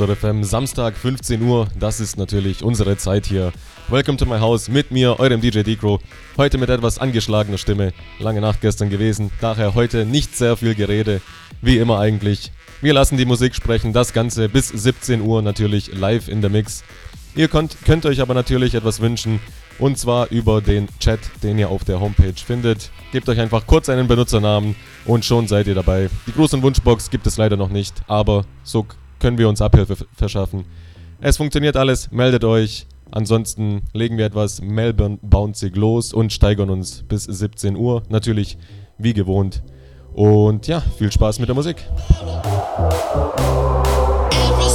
Store FM, Samstag 15 Uhr. Das ist natürlich unsere Zeit hier. Welcome to my house mit mir, eurem DJ Decro. Heute mit etwas angeschlagener Stimme. Lange Nacht gestern gewesen, daher heute nicht sehr viel Gerede. Wie immer eigentlich. Wir lassen die Musik sprechen, das Ganze bis 17 Uhr natürlich live in der Mix. Ihr könnt, könnt euch aber natürlich etwas wünschen und zwar über den Chat, den ihr auf der Homepage findet. Gebt euch einfach kurz einen Benutzernamen und schon seid ihr dabei. Die Gruß- und Wunschbox gibt es leider noch nicht, aber so können wir uns Abhilfe verschaffen. Es funktioniert alles, meldet euch. Ansonsten legen wir etwas Melbourne Bouncing los und steigern uns bis 17 Uhr. Natürlich wie gewohnt. Und ja, viel Spaß mit der Musik. Every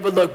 never look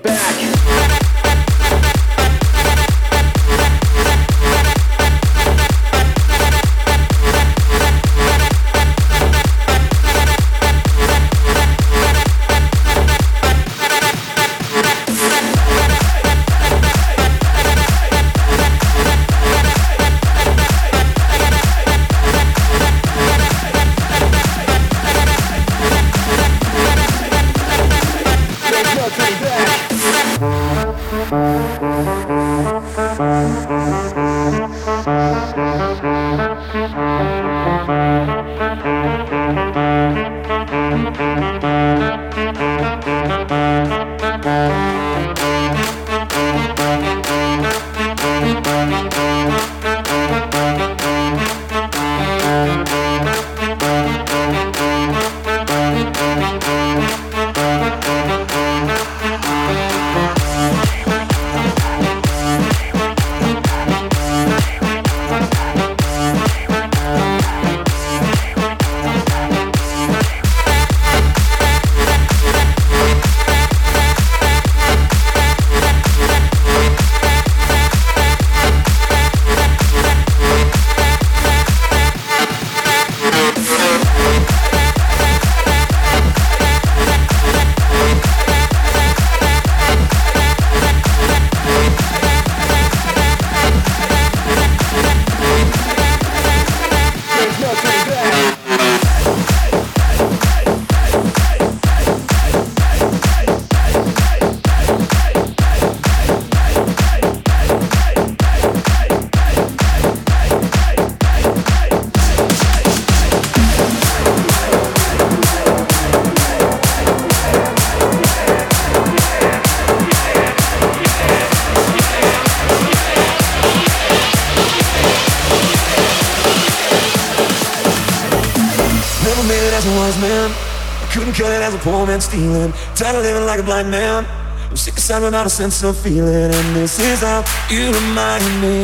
I'm as a poor man stealing. Tired of living like a blind man. I'm sick of sight without a sense of feeling. And this is how you remind me.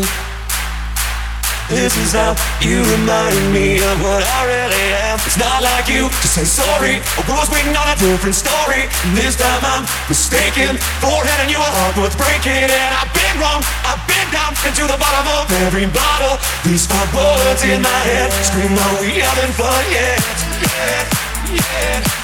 This is how you remind me of what I really am. It's not like you to say sorry. A rose waiting on a different story. And this time I'm mistaken. Forehead and you are heart worth breaking. And I've been wrong. I've been down into the bottom of every bottle. These five bullets in my head. Scream while we haven't fun yet. yeah, yeah.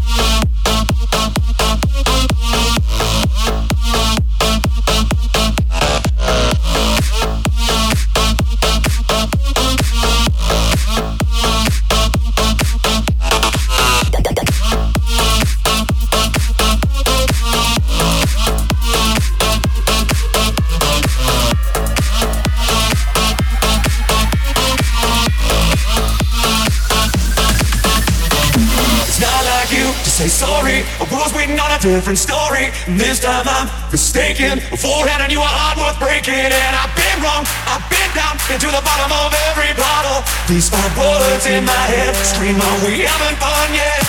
different story. And this time I'm mistaken. Beforehand, I knew a heart worth breaking. And I've been wrong, I've been down, into the bottom of every bottle. These five bullets in my head scream, Are we having fun yet?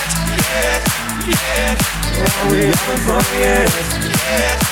Yet, yet. Are we having fun yet? Yet.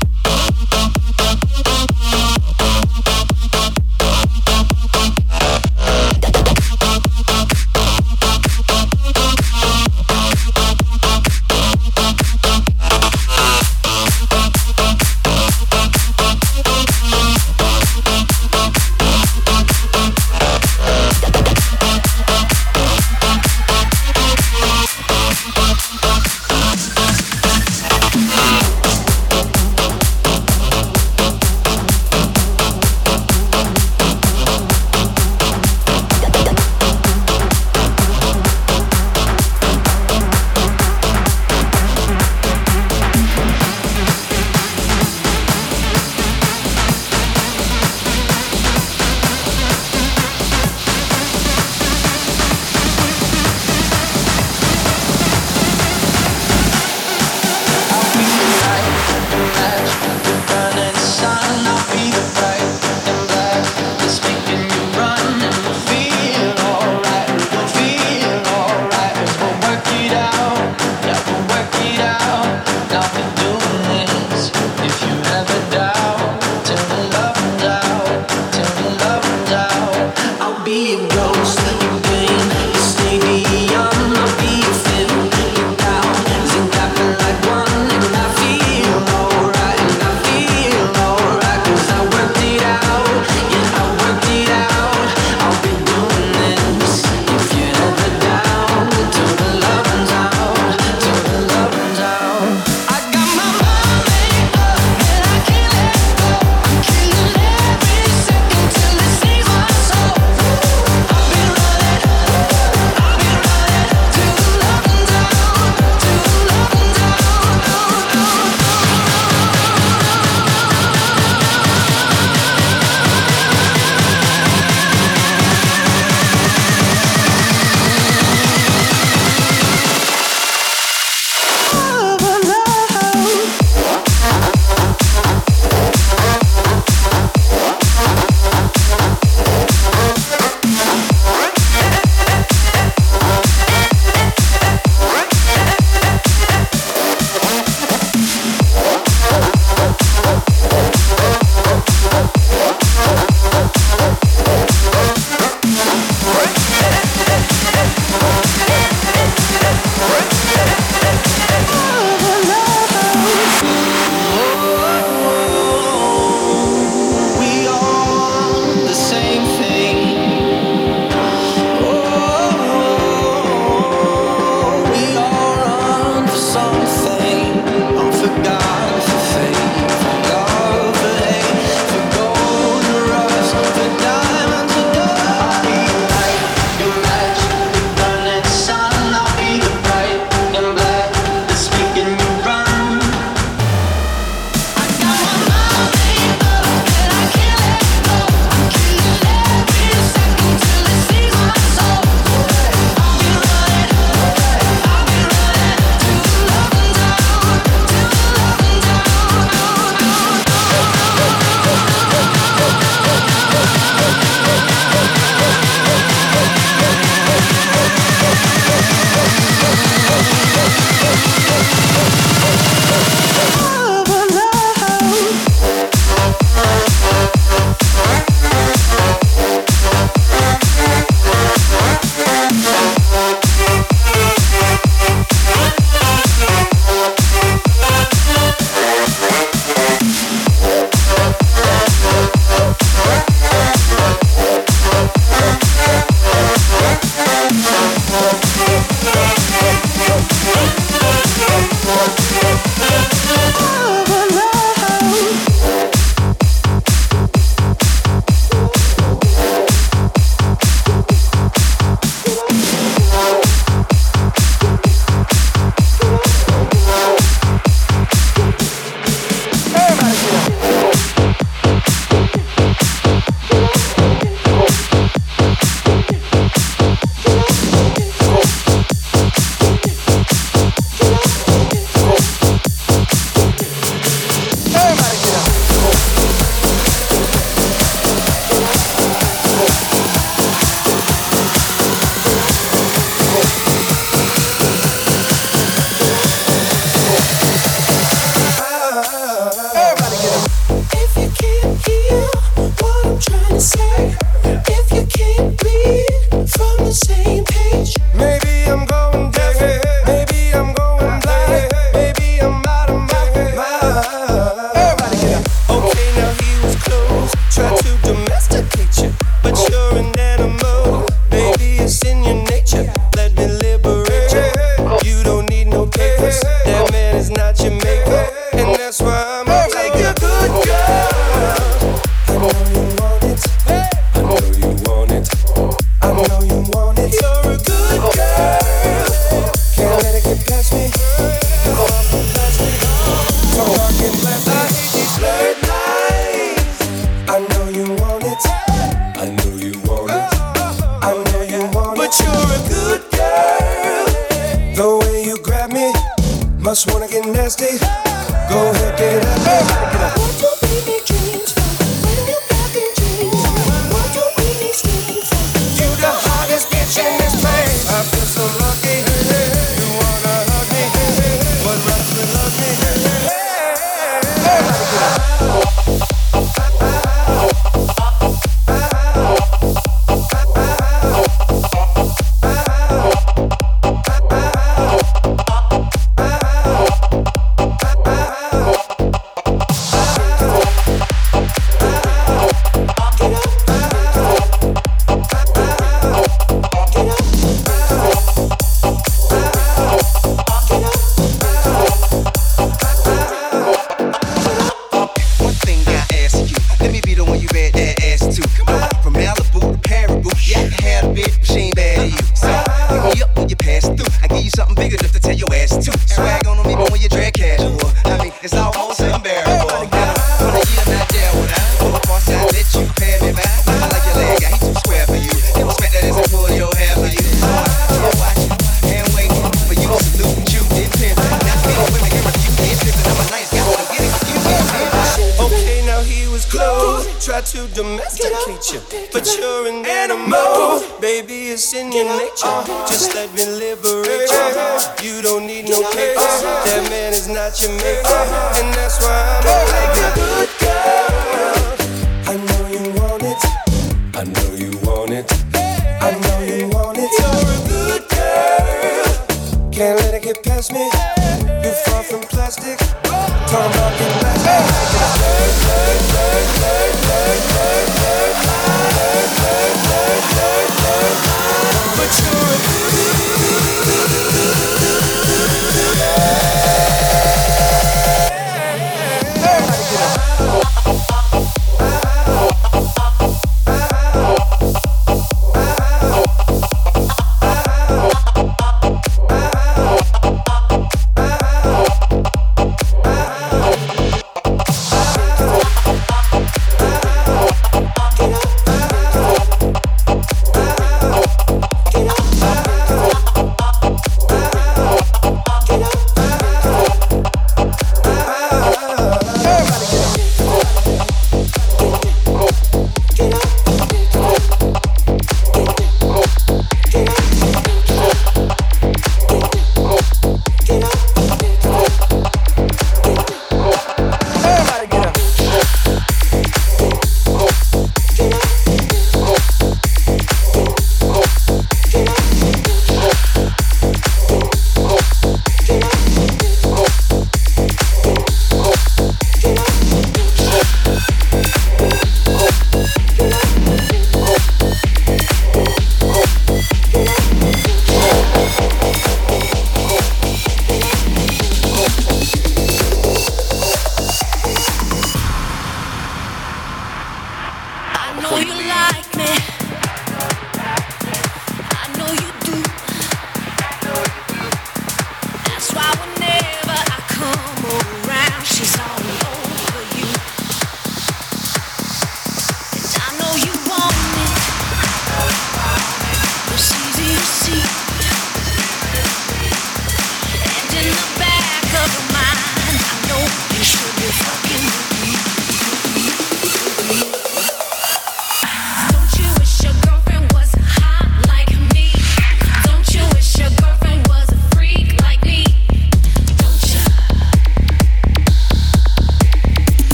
love.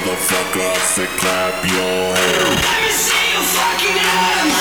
motherfucker. clap your hands. Let me see you fucking hands.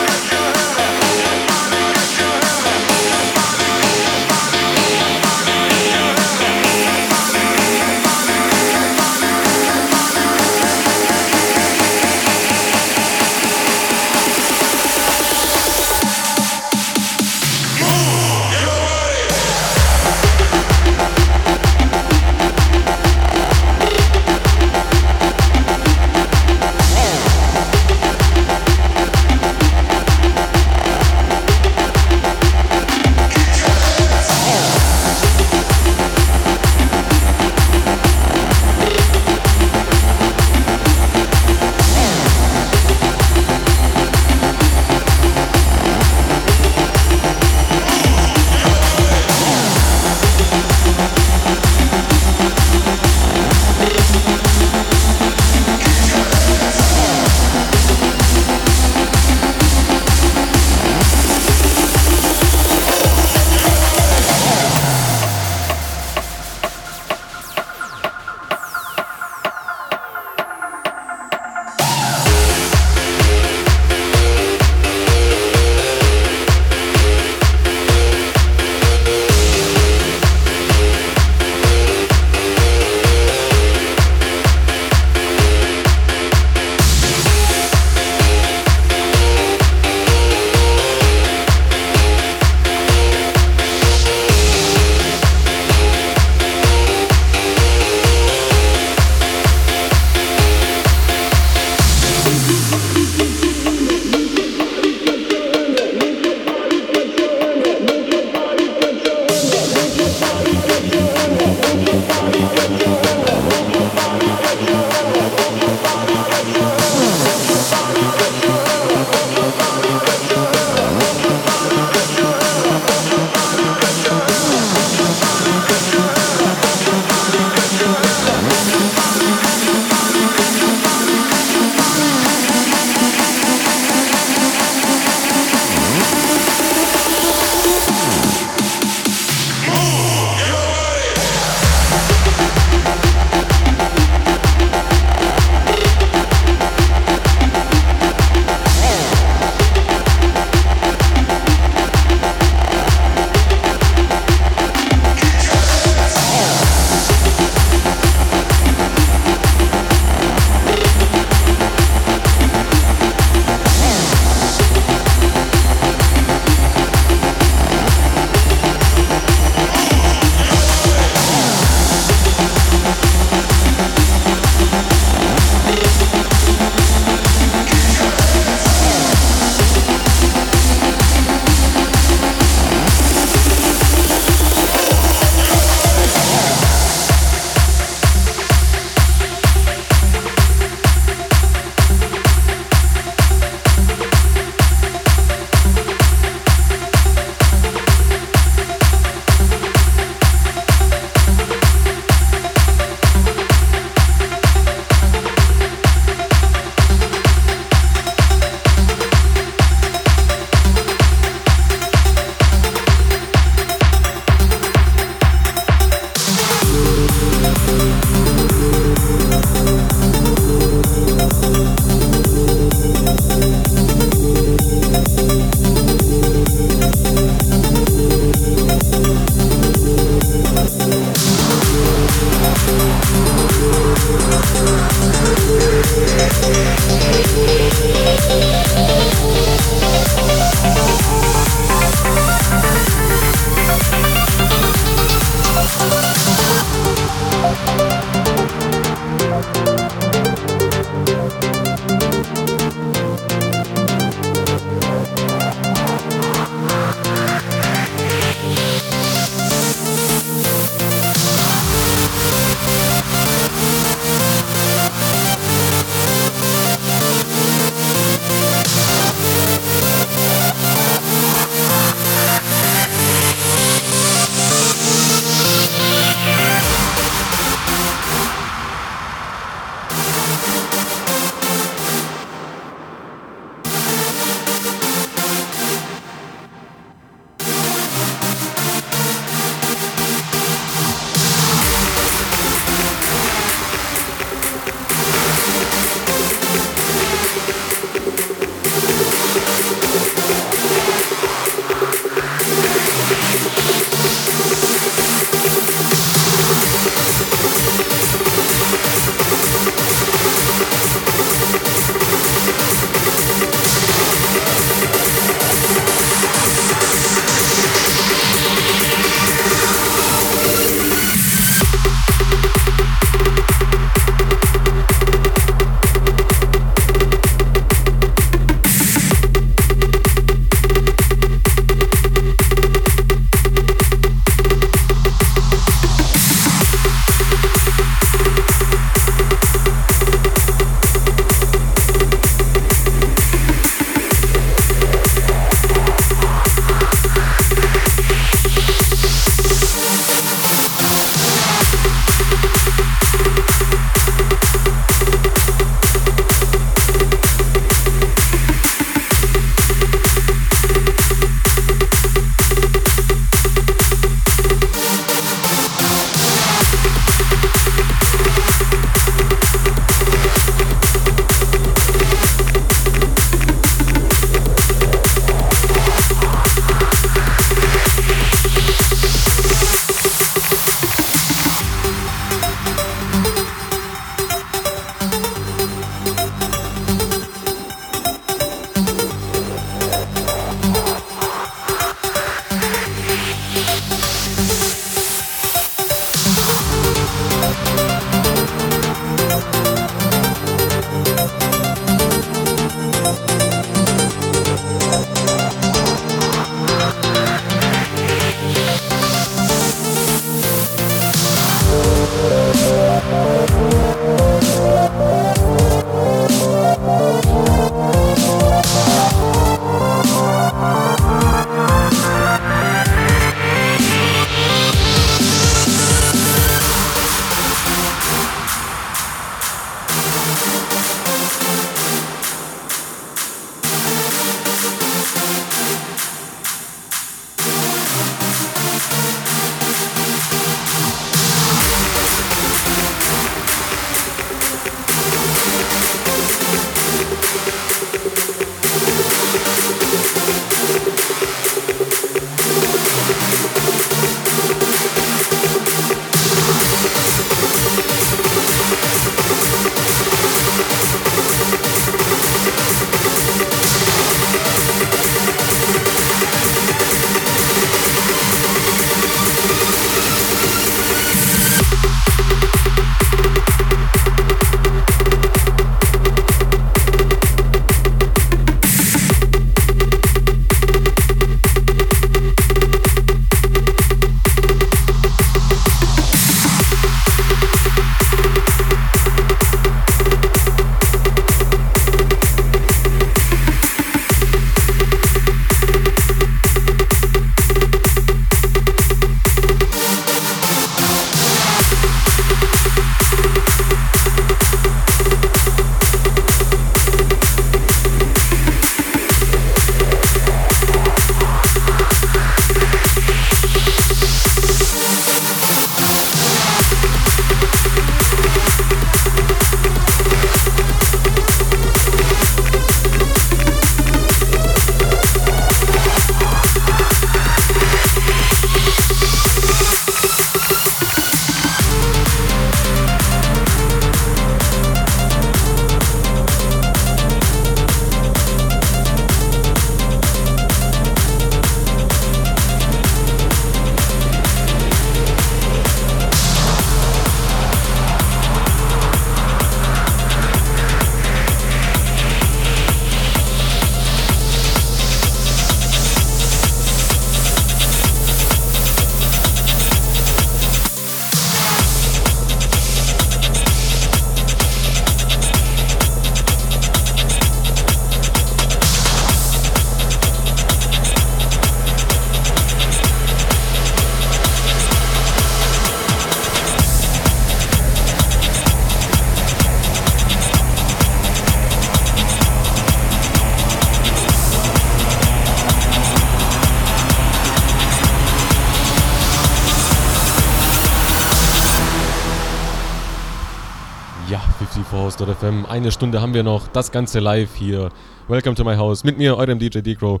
FM. Eine Stunde haben wir noch, das Ganze live hier. Welcome to my house mit mir, eurem DJ Decro.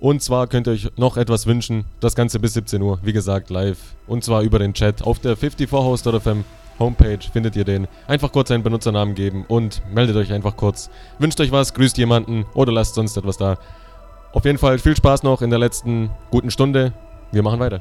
Und zwar könnt ihr euch noch etwas wünschen, das Ganze bis 17 Uhr, wie gesagt, live. Und zwar über den Chat auf der 54 hostfm Homepage findet ihr den. Einfach kurz einen Benutzernamen geben und meldet euch einfach kurz. Wünscht euch was, grüßt jemanden oder lasst sonst etwas da. Auf jeden Fall viel Spaß noch in der letzten guten Stunde. Wir machen weiter.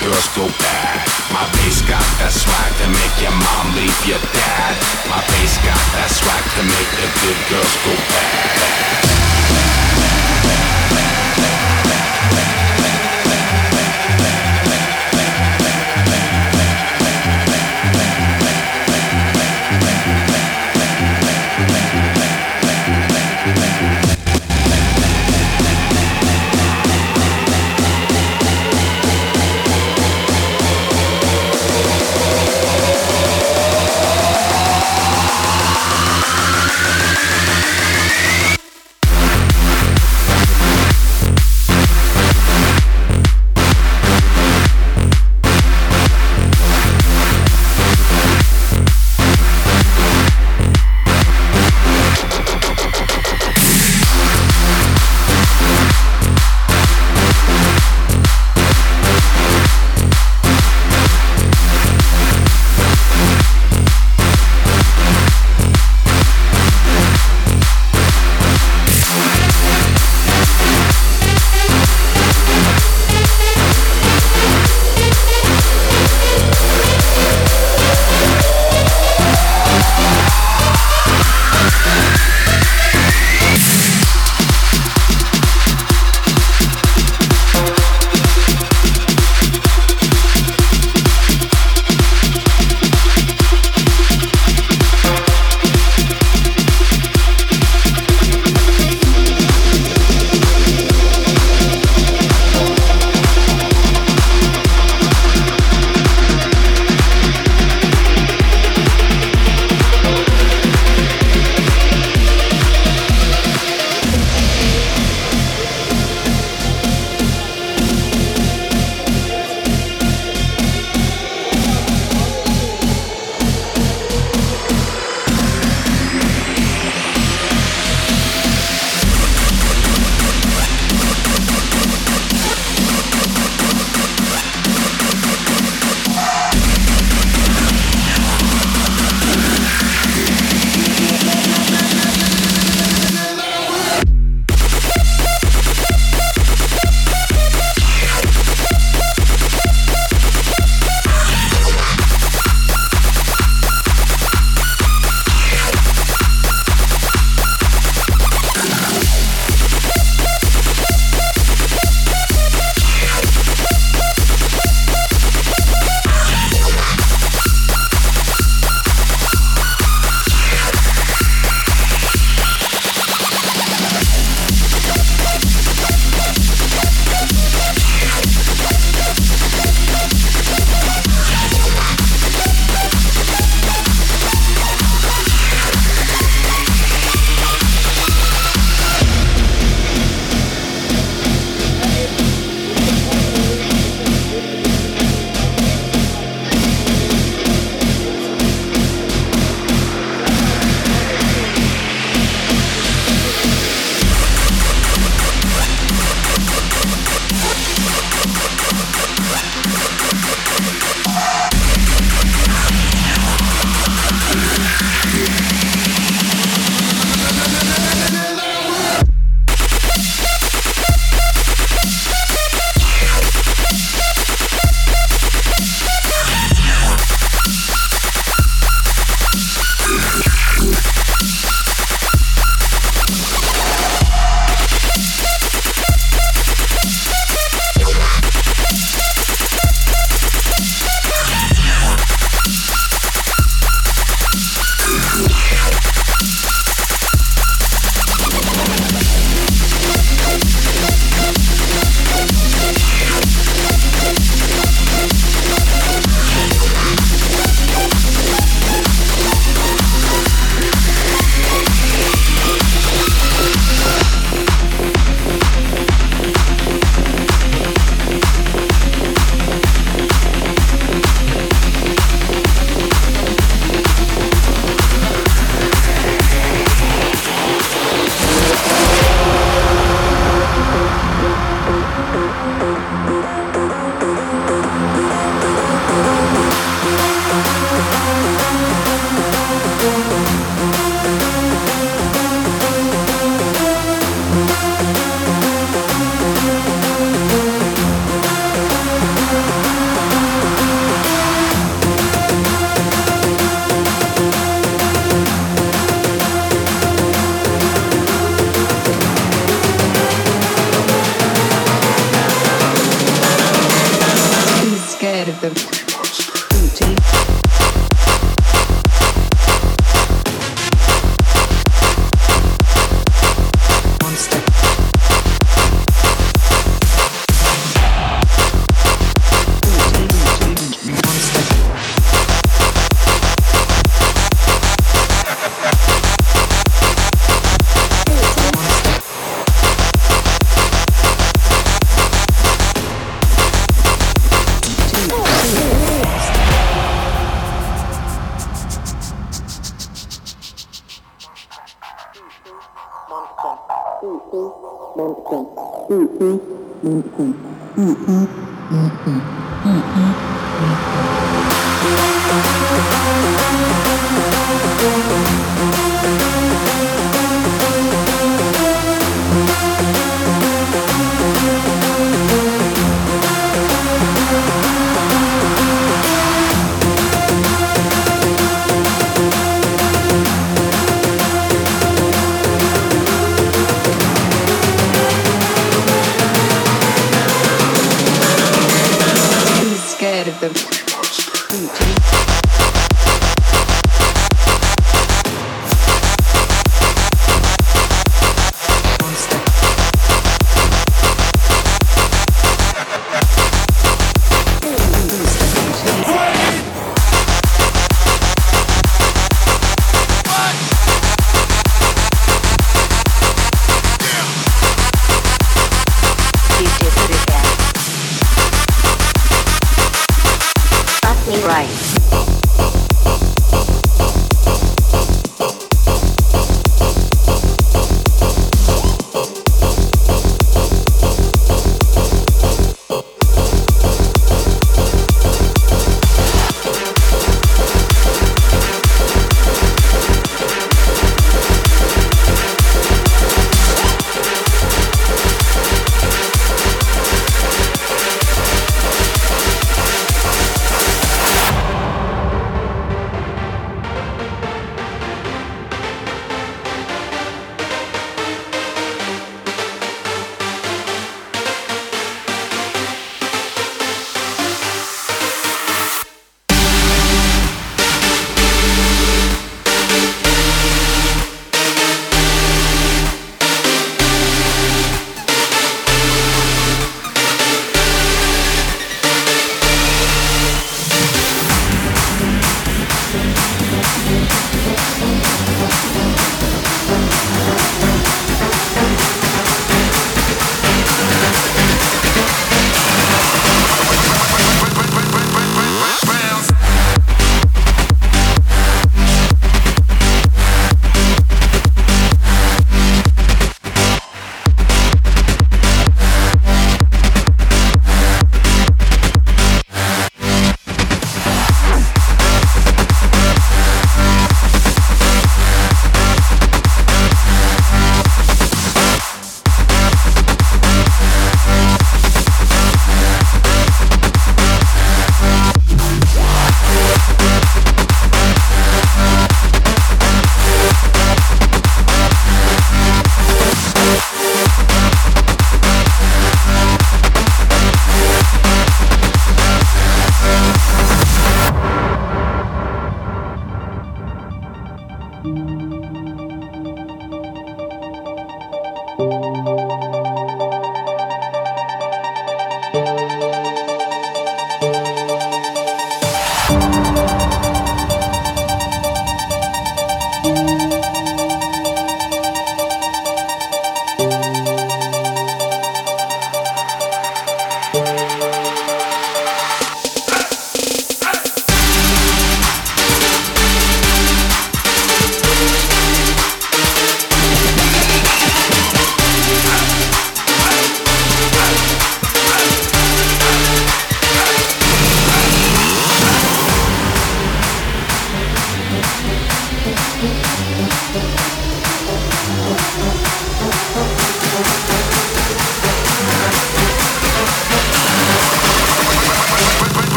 girls go bad. My bass got that swag to make your mom leave your dad. My bass got that swag to make the good girls go bad.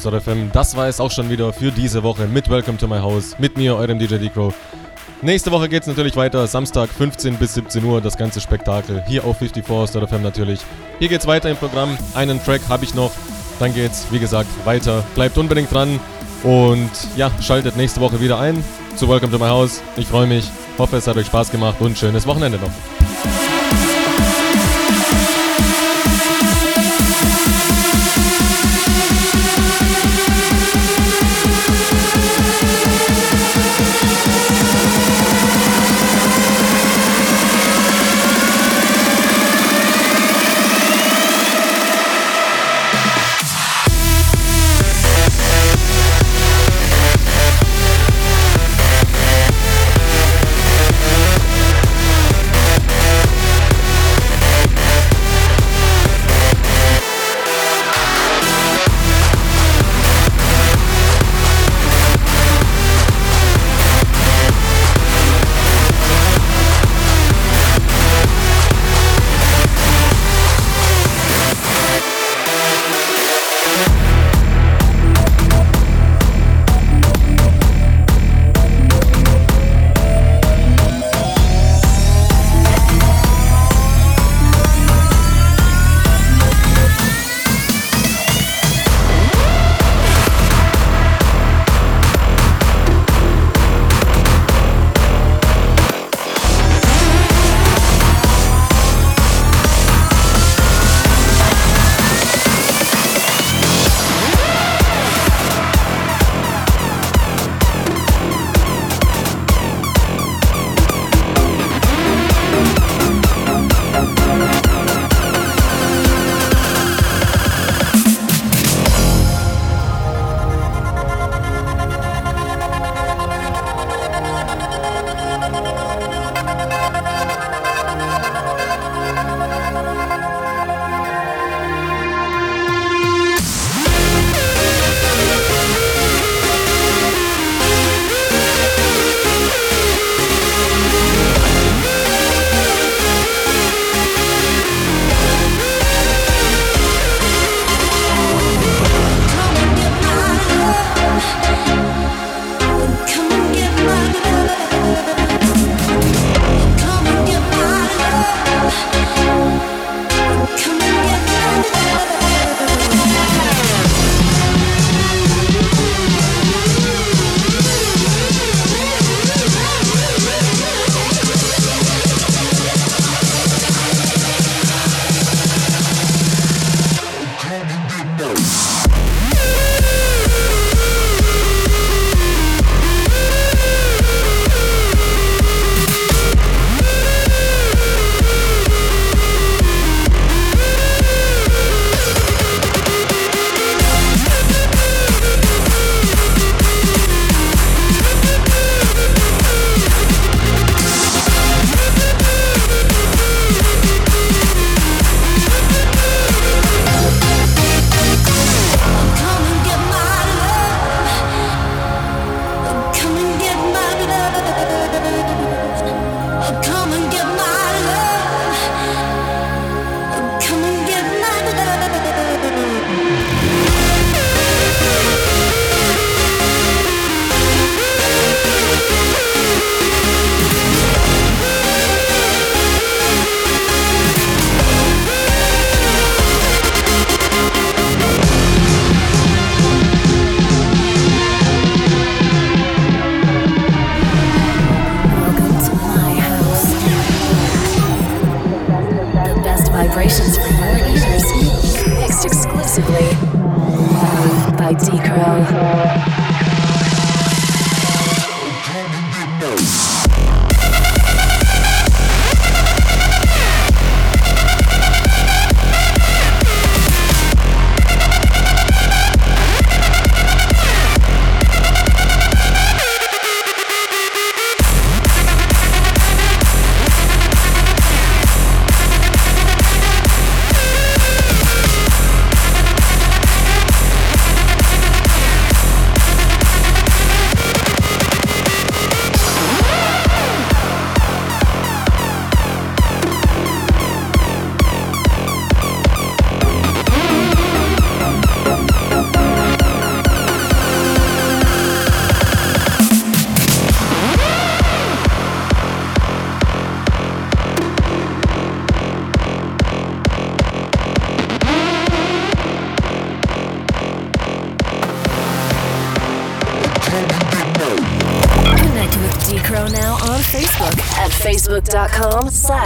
Superstar Das war es auch schon wieder für diese Woche mit Welcome to My House, mit mir, eurem DJ D-Crow. Nächste Woche geht es natürlich weiter, Samstag 15 bis 17 Uhr, das ganze Spektakel hier auf 54.fm natürlich. Hier geht es weiter im Programm, einen Track habe ich noch, dann geht es, wie gesagt, weiter. Bleibt unbedingt dran und ja, schaltet nächste Woche wieder ein zu Welcome to My House. Ich freue mich, hoffe es hat euch Spaß gemacht und schönes Wochenende noch.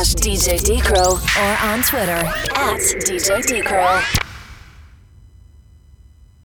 slash DJ Decro or on Twitter at DJ Decro.